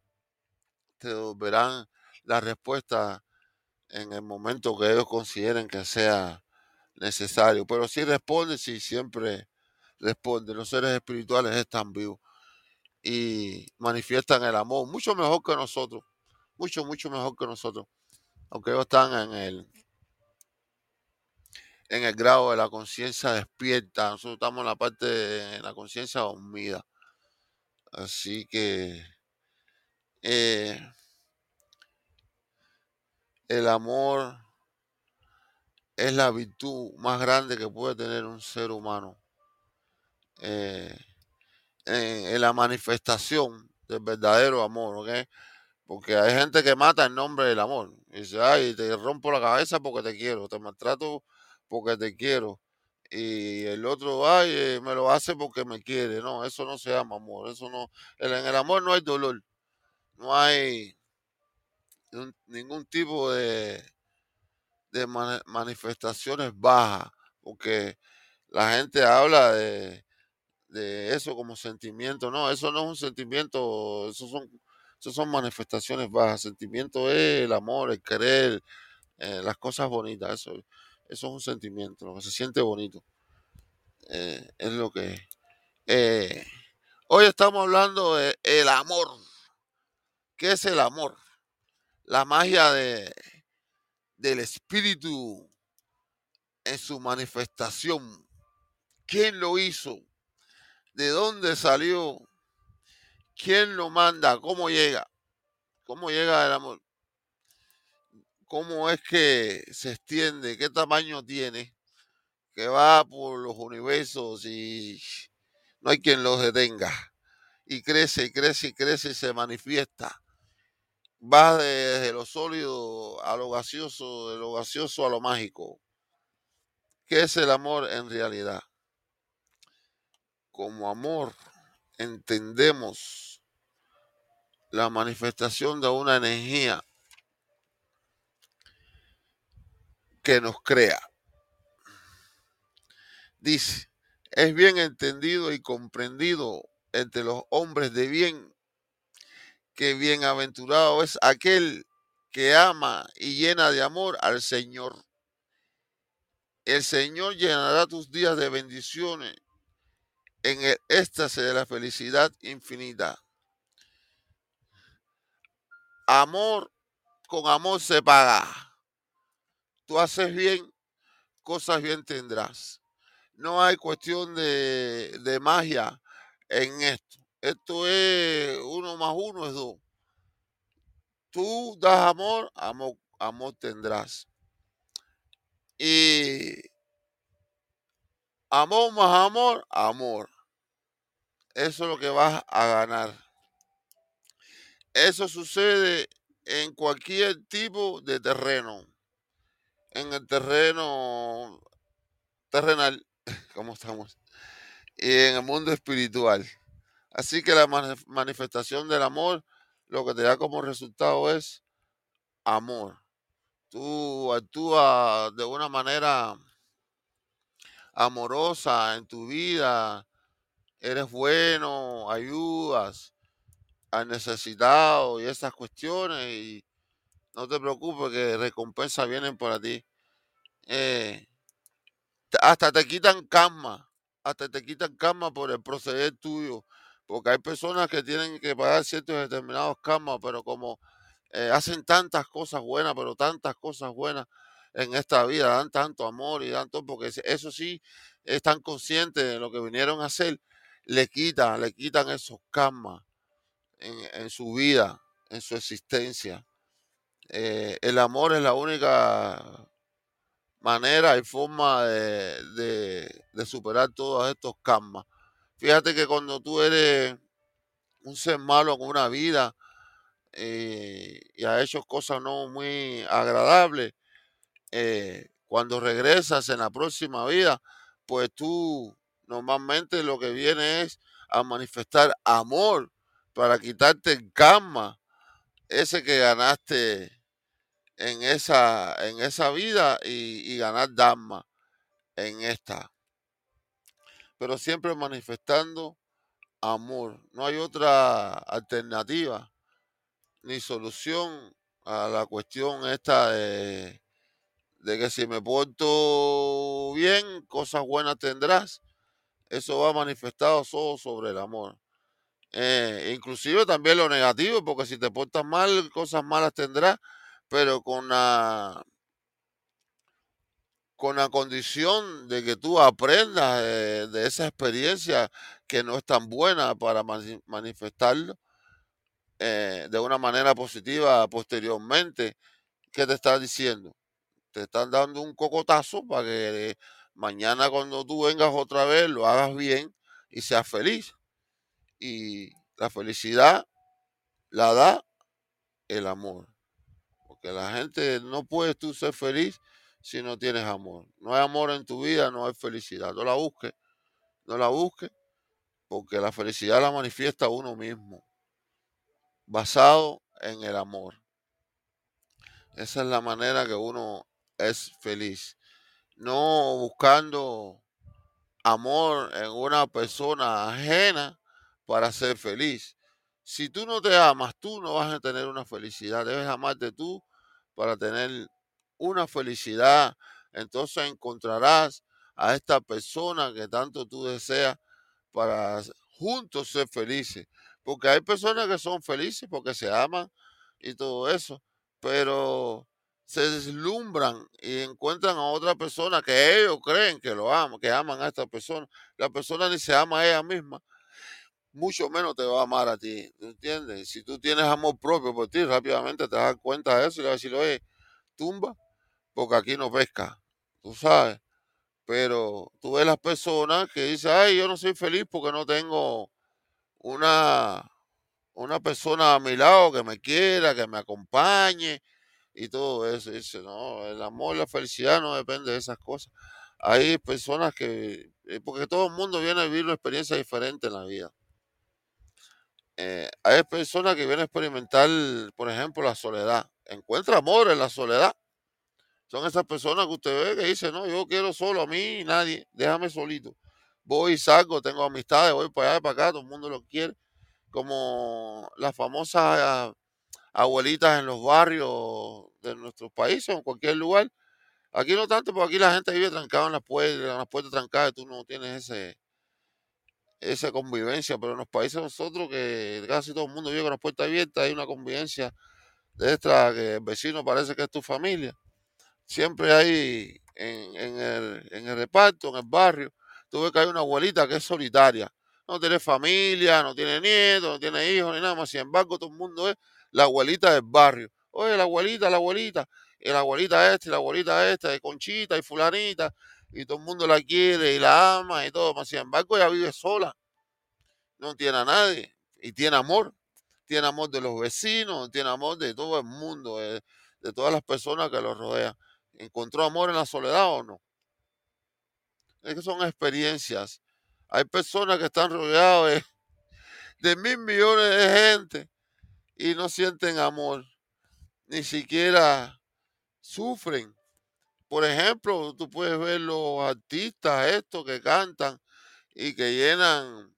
te verán la respuesta en el momento que ellos consideren que sea necesario. Pero si responde, si siempre responde. Los seres espirituales están vivos y manifiestan el amor mucho mejor que nosotros. Mucho, mucho mejor que nosotros. Aunque ellos están en el, en el grado de la conciencia despierta. Nosotros estamos en la parte de la conciencia dormida. Así que eh, el amor es la virtud más grande que puede tener un ser humano. Eh, en, la manifestación del verdadero amor, ¿ok? Porque hay gente que mata en nombre del amor. Y dice, ay, te rompo la cabeza porque te quiero, te maltrato porque te quiero. Y el otro, ay, eh, me lo hace porque me quiere. No, eso no se llama amor. Eso no, en el amor no hay dolor. No hay ningún tipo de, de manifestaciones bajas. Porque la gente habla de, de eso como sentimiento. No, eso no es un sentimiento, eso son, eso son manifestaciones bajas. Sentimiento es el amor, el querer, eh, las cosas bonitas. Eso, eso es un sentimiento, lo que se siente bonito. Eh, es lo que eh, hoy estamos hablando de el amor. ¿Qué es el amor? La magia de, del espíritu en su manifestación. ¿Quién lo hizo? ¿De dónde salió? ¿Quién lo manda? ¿Cómo llega? ¿Cómo llega el amor? ¿Cómo es que se extiende? ¿Qué tamaño tiene? Que va por los universos y no hay quien los detenga. y crece y crece y crece y se manifiesta. Va desde lo sólido a lo gaseoso, de lo gaseoso a lo mágico. ¿Qué es el amor en realidad? Como amor entendemos la manifestación de una energía que nos crea. Dice, es bien entendido y comprendido entre los hombres de bien que bienaventurado es aquel que ama y llena de amor al Señor. El Señor llenará tus días de bendiciones en el éxtasis de la felicidad infinita. Amor con amor se paga. Tú haces bien, cosas bien tendrás. No hay cuestión de, de magia en esto. Esto es uno más uno es dos. Tú das amor, amor, amor tendrás. Y amor más amor, amor. Eso es lo que vas a ganar. Eso sucede en cualquier tipo de terreno. En el terreno terrenal, como estamos, y en el mundo espiritual. Así que la manifestación del amor lo que te da como resultado es amor. Tú actúas de una manera amorosa en tu vida, eres bueno, ayudas al necesitado y esas cuestiones y no te preocupes que recompensas vienen para ti. Eh, hasta te quitan calma, hasta te quitan calma por el proceder tuyo, porque hay personas que tienen que pagar ciertos determinados karmas, pero como eh, hacen tantas cosas buenas, pero tantas cosas buenas en esta vida, dan tanto amor y dan todo, porque eso sí están conscientes de lo que vinieron a hacer, le quitan, le quitan esos karmas en, su vida, en su existencia. Eh, el amor es la única manera y forma de, de superar todos estos karmas. Fíjate que cuando tú eres un ser malo con una vida eh, y has hecho cosas no muy agradables, eh, cuando regresas en la próxima vida, pues tú normalmente lo que viene es a manifestar amor para quitarte el karma, ese que ganaste en esa, en esa vida y, y ganar Dharma en esta pero siempre manifestando amor. No hay otra alternativa ni solución a la cuestión esta de, que si me porto bien, cosas buenas tendrás. Eso va manifestado solo sobre el amor. Eh, inclusive también lo negativo, porque si te portas mal, cosas malas tendrás, pero con la con la condición de que tú aprendas de, esa experiencia que no es tan buena para manifestarlo eh, de una manera positiva posteriormente. ¿Qué te está diciendo? Te están dando un cocotazo para que mañana cuando tú vengas otra vez lo hagas bien y seas feliz. Y la felicidad la da el amor. Porque la gente no puedes tú ser feliz si no tienes amor. No hay amor en tu vida, no hay felicidad. No la busques, no la busques, porque la felicidad la manifiesta uno mismo, basado en el amor. Esa es la manera que uno es feliz. No buscando amor en una persona ajena para ser feliz. Si tú no te amas, tú no vas a tener una felicidad. Debes amarte tú para tener una felicidad, entonces encontrarás a esta persona que tanto tú deseas para juntos ser felices. Porque hay personas que son felices porque se aman y todo eso, pero se deslumbran y encuentran a otra persona que ellos creen que lo aman, que aman a esta persona. La persona ni se ama a ella misma, mucho menos te va a amar a ti, ¿entiendes? Si tú tienes amor propio por ti, rápidamente te das cuenta de eso y le vas a decir, oye, tumba, porque aquí no pesca, tú sabes. Pero tú ves las personas que dicen, ay, yo no soy feliz porque no tengo una, una persona a mi lado que me quiera, que me acompañe y todo eso. Dice, no, el amor, la felicidad no depende de esas cosas. Hay personas que, eh, porque todo el mundo viene a vivir una experiencia diferente en la vida. Eh, hay personas que vienen a experimentar, por ejemplo, la soledad. Encuentra amor en la soledad. Son esas personas que usted ve que dicen, no, yo quiero solo a mí y nadie, déjame solito. Voy y salgo, tengo amistades, voy para allá, para acá, todo el mundo lo quiere. Como las famosas abuelitas en los barrios de nuestros países o en cualquier lugar. Aquí no tanto, porque aquí la gente vive trancada en las puertas, en las puertas trancadas, tú no tienes ese, esa convivencia, pero en los países nosotros que casi todo el mundo vive con las puertas abiertas, hay una convivencia de esta que el vecino parece que es tu familia. Siempre hay en, el, en el reparto, en el barrio, tú ves que hay una abuelita que es solitaria. No tiene familia, no tiene nietos, no tiene hijos ni nada más. Sin embargo, todo el mundo es la abuelita del barrio. Oye, la abuelita, la abuelita. Y la abuelita esta y la abuelita esta, de Conchita y fulanita. Y todo el mundo la quiere y la ama y todo. Sin embargo, ella vive sola. No tiene a nadie. Y tiene amor. Tiene amor de los vecinos, tiene amor de todo el mundo, de, de todas las personas que lo rodean. ¿Encontró amor en la soledad o no? Es que son experiencias. Hay personas que están rodeadas de, de mil millones de gente y no sienten amor, ni siquiera sufren. Por ejemplo, tú puedes ver los artistas estos que cantan y que llenan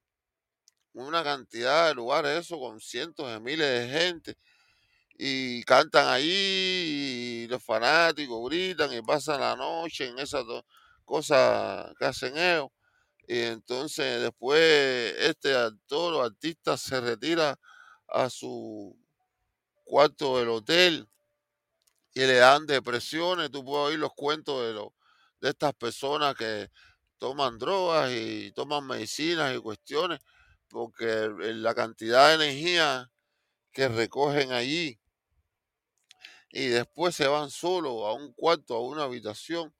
una cantidad de lugares, eso con cientos de miles de gente y cantan ahí y los fanáticos gritan y pasan la noche en esas cosas que hacen ellos. Y entonces después este actor o artista se retira a su cuarto del hotel y le dan depresiones. Tú puedes oír los cuentos de, los, de estas personas que toman drogas y toman medicinas y cuestiones, porque la cantidad de energía que recogen allí y después se van solo a un cuarto, a una habitación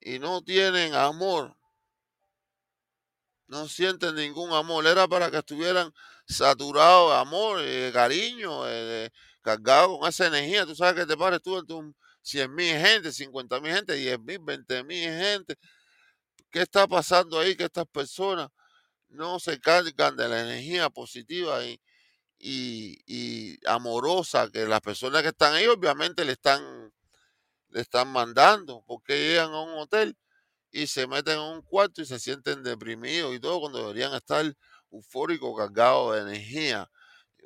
y no tienen amor. No sienten ningún amor. Era para que estuvieran saturados de amor, de cariño, de, cargados con esa energía. Tú sabes que te pares tú un 100 mil gente, 50 mil gente, 10 mil, 20 mil gente. ¿Qué está pasando ahí? Que estas personas no se cargan de la energía positiva y, y, y amorosa que las personas que están ahí obviamente le están, le están mandando, porque llegan a un hotel y se meten en un cuarto y se sienten deprimidos y todo cuando deberían estar eufóricos, cargados de energía.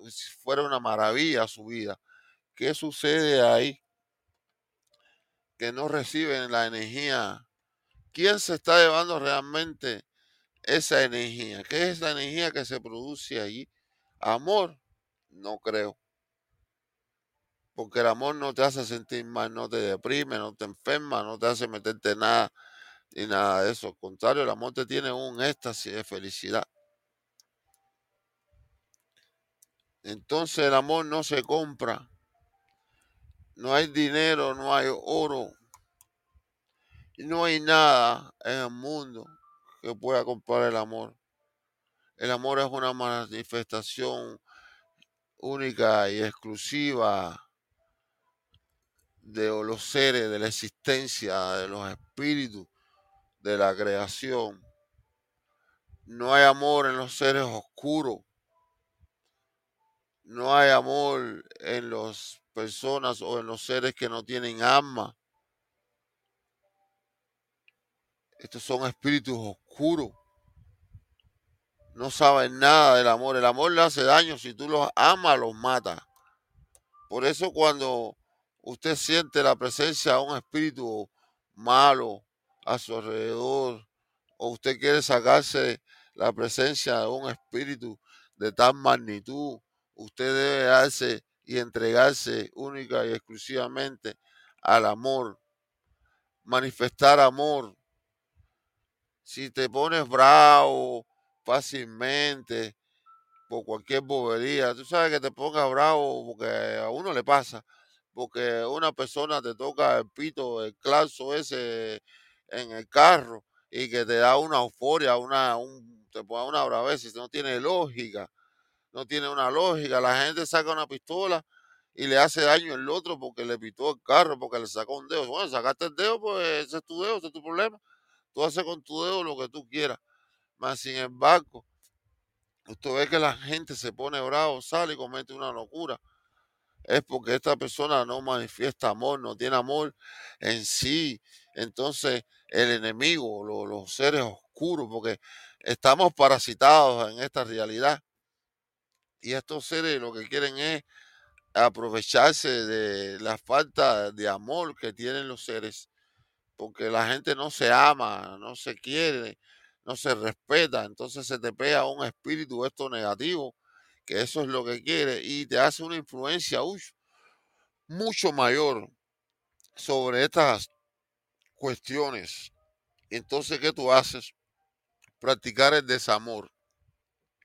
Si fuera una maravilla su vida. ¿Qué sucede ahí? Que no reciben la energía. ¿Quién se está llevando realmente esa energía? ¿Qué es la energía que se produce allí? Amor, no creo. Porque el amor no te hace sentir mal, no te deprime, no te enferma, no te hace meterte nada y nada de eso. Al contrario, el amor te tiene un éxtasis de felicidad. Entonces el amor no se compra. No hay dinero, no hay oro. No hay nada en el mundo que pueda comprar el amor. El amor es una manifestación única y exclusiva de los seres, de la existencia, de los espíritus, de la creación. No hay amor en los seres oscuros. No hay amor en las personas o en los seres que no tienen alma. Estos son espíritus oscuros. No saben nada del amor. El amor le hace daño. Si tú los amas, los matas. Por eso cuando usted siente la presencia de un espíritu malo a su alrededor, o usted quiere sacarse la presencia de un espíritu de tal magnitud, usted debe darse y entregarse única y exclusivamente al amor, manifestar amor. Si te pones bravo fácilmente por cualquier bobería, tú sabes que te pongas bravo porque a uno le pasa, porque una persona te toca el pito, el claso ese en el carro y que te da una euforia, una, un, te pone una braveza, no tiene lógica. no tiene una lógica. La gente saca una pistola y le hace daño al otro porque le pitó el carro, porque le sacó un dedo. Bueno, sacaste el dedo, pues ese es tu dedo, ese es tu problema. Tú haces con tu dedo lo que tú quieras. Más sin embargo, usted ve que la gente se pone bravo, sale y comete una locura. Es porque esta persona no manifiesta amor, no tiene amor en sí. Entonces, el enemigo, los seres oscuros, porque estamos parasitados en esta realidad. Y estos seres lo que quieren es aprovecharse de la falta de amor que tienen los seres, porque la gente no se ama, no se quiere, no se respeta, entonces se te pega un espíritu esto negativo, que eso es lo que quiere, y te hace una influencia mucho mayor sobre estas cuestiones. Entonces, ¿qué tú haces? Practicar el desamor.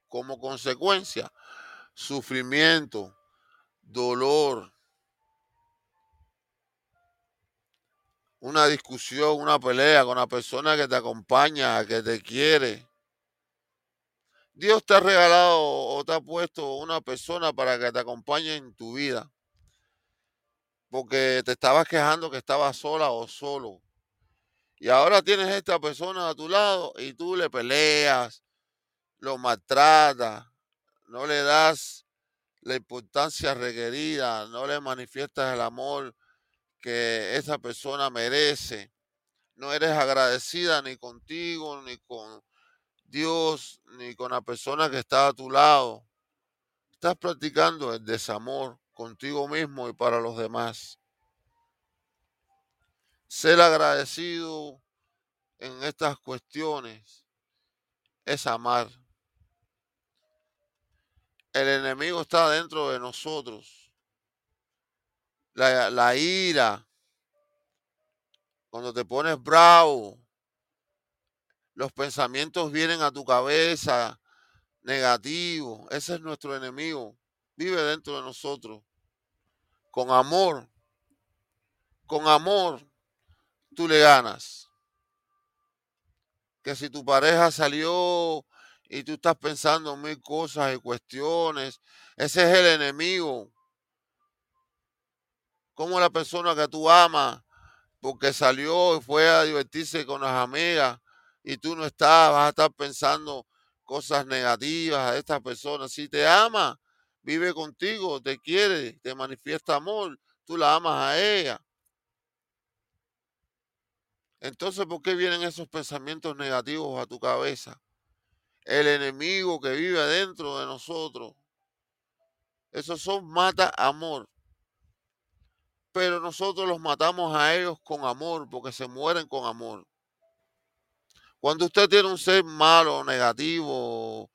Como consecuencia, sufrimiento, dolor, una discusión, una pelea con la persona que te acompaña, que te quiere. Dios te ha regalado o te ha puesto una persona para que te acompañe en tu vida. Porque te estabas quejando que estabas sola o solo. Y ahora tienes esta persona a tu lado y tú le peleas, lo maltratas, no le das la importancia requerida, no le manifiestas el amor que esa persona merece. No eres agradecida ni contigo, ni con Dios, ni con la persona que está a tu lado. Estás practicando el desamor contigo mismo y para los demás. Ser agradecido en estas cuestiones es amar. El enemigo está dentro de nosotros. La, ira, cuando te pones bravo, los pensamientos vienen a tu cabeza negativos. Ese es nuestro enemigo. Vive dentro de nosotros. Con amor. Con amor tú le ganas. Que si tu pareja salió y tú estás pensando en mil cosas y cuestiones, ese es el enemigo. Como la persona que tú amas, porque salió y fue a divertirse con las amigas y tú no estás, vas a estar pensando cosas negativas a esta persona. Si te ama, vive contigo, te quiere, te manifiesta amor, tú la amas a ella. Entonces, ¿por qué vienen esos pensamientos negativos a tu cabeza? El enemigo que vive dentro de nosotros. Esos son mata amor. Pero nosotros los matamos a ellos con amor, porque se mueren con amor. Cuando usted tiene un ser malo, negativo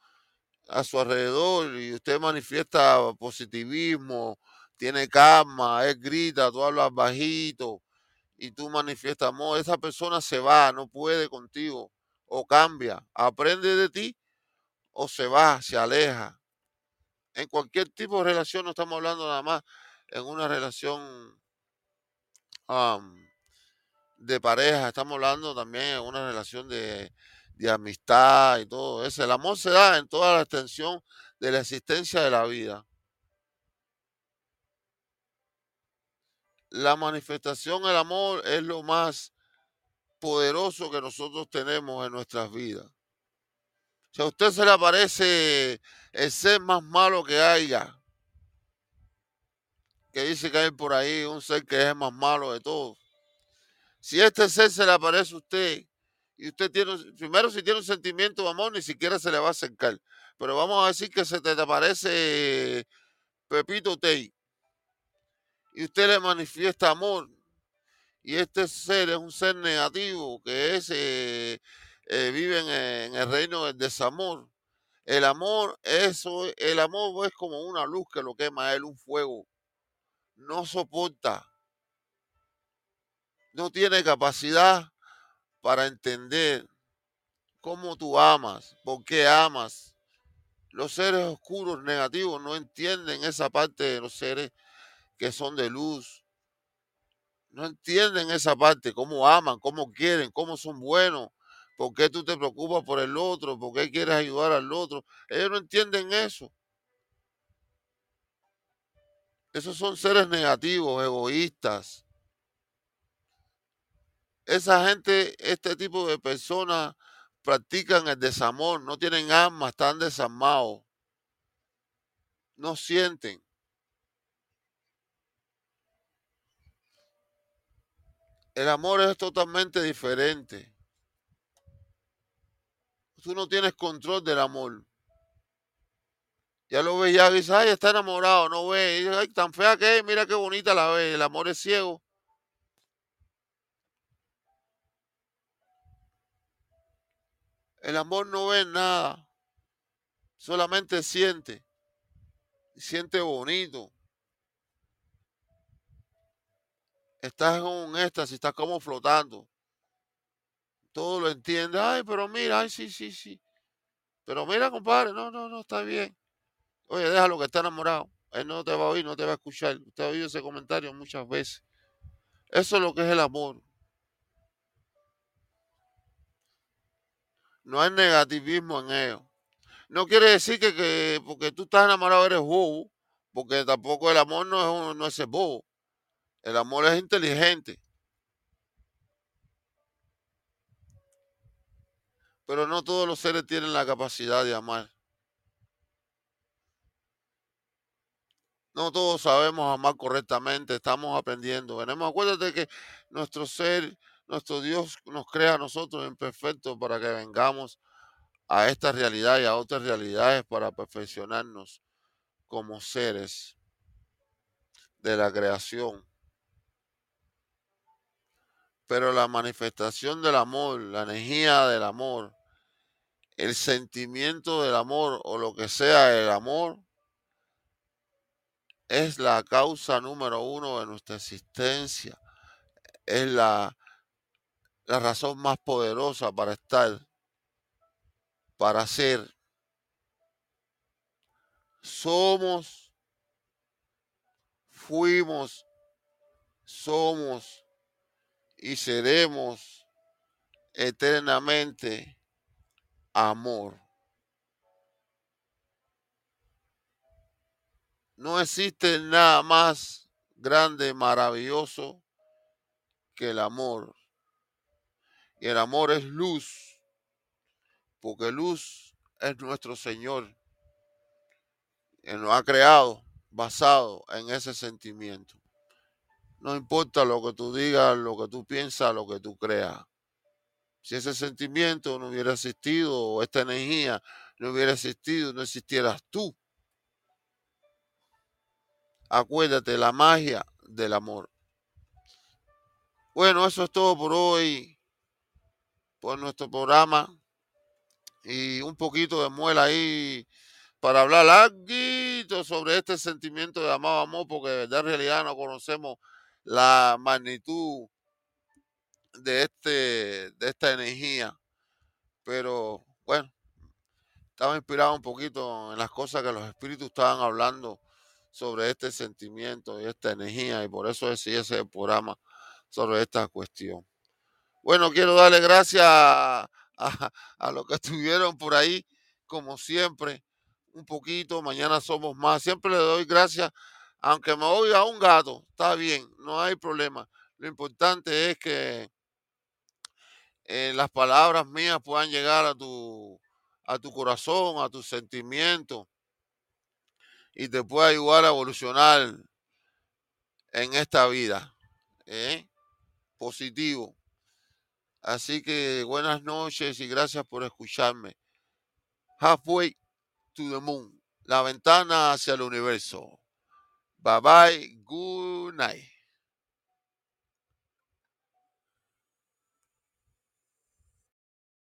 a su alrededor y usted manifiesta positivismo, tiene calma, él grita, tú hablas bajito, y tú manifiestas amor, esa persona se va, no puede contigo, o cambia, aprende de ti, o se va, se aleja. En cualquier tipo de relación, no estamos hablando nada más en una relación de pareja, estamos hablando también en una relación de, de amistad y todo eso. El amor se da en toda la extensión de la existencia de la vida. la manifestación del amor es lo más poderoso que nosotros tenemos en nuestras vidas. Si a usted se le aparece el ser más malo que haya, que dice que hay por ahí un ser que es el más malo de todos. Si este ser se le aparece a usted y usted tiene, primero si tiene un sentimiento de amor, ni siquiera se le va a acercar. Pero vamos a decir que se te aparece Pepito Tey y usted le manifiesta amor y este ser es un ser negativo que es eh, eh, vive en, el reino del desamor. El amor, eso, el amor es como una luz que lo quema a él, un fuego. No soporta. No tiene capacidad para entender cómo tú amas, por qué amas. Los seres oscuros, negativos, no entienden esa parte de los seres que son de luz. No entienden esa parte, cómo aman, cómo quieren, cómo son buenos, por qué tú te preocupas por el otro, por qué quieres ayudar al otro. Ellos no entienden eso. Esos son seres negativos, egoístas. Esa gente, este tipo de personas practican el desamor, no tienen alma, están desarmados, no sienten. El amor es totalmente diferente. Tú no tienes control del amor. Ya lo ves, ya dices, ay, está enamorado, no ve, ay, tan fea que es, mira qué bonita la ve, el amor es ciego. El amor no ve nada, solamente siente, siente bonito. Estás en un éxtasis, estás como flotando. Todo lo entiende, ay, pero mira, ay, sí, sí, sí. Pero mira, compadre, no, no, no, está bien. Oye, déjalo que está enamorado. Él no te va a oír, no te va a escuchar. Usted ha oído ese comentario muchas veces. Eso es lo que es el amor. No hay negativismo en ello. No quiere decir que, porque tú estás enamorado eres bobo, porque tampoco el amor no es, no es bobo. El amor es inteligente. Pero no todos los seres tienen la capacidad de amar. No todos sabemos amar correctamente, estamos aprendiendo. Venemos, acuérdate que nuestro ser, nuestro Dios nos crea a nosotros imperfectos para que vengamos a esta realidad y a otras realidades para perfeccionarnos como seres de la creación. Pero la manifestación del amor, la energía del amor, el sentimiento del amor o lo que sea el amor, es la causa número uno de nuestra existencia. Es la, la razón más poderosa para estar, para ser. Somos, fuimos, somos y seremos eternamente amor. No existe nada más grande, maravilloso que el amor. Y el amor es luz, porque luz es nuestro Señor. Él nos ha creado basado en ese sentimiento. No importa lo que tú digas, lo que tú piensas, lo que tú creas. Si ese sentimiento no hubiera existido, o esta energía no hubiera existido, no existieras tú acuérdate, la magia del amor. Bueno, eso es todo por hoy, por nuestro programa. Y un poquito de muela ahí para hablar algo sobre este sentimiento de amado amor, porque de verdad en realidad no conocemos la magnitud de este de esta energía. Pero bueno, estaba inspirado un poquito en las cosas que los espíritus estaban hablando sobre este sentimiento y esta energía y por eso decidí ese programa sobre esta cuestión. Bueno, quiero darle gracias a, a, los que estuvieron por ahí, como siempre, un poquito, mañana somos más. Siempre le doy gracias, aunque me oiga un gato, está bien, no hay problema. Lo importante es que eh, las palabras mías puedan llegar a tu, a tu corazón, a tus sentimientos y te puede ayudar a evolucionar en esta vida. ¿eh? Positivo. Así que buenas noches y gracias por escucharme. Halfway to the moon. La ventana hacia el universo. Bye bye. Good night.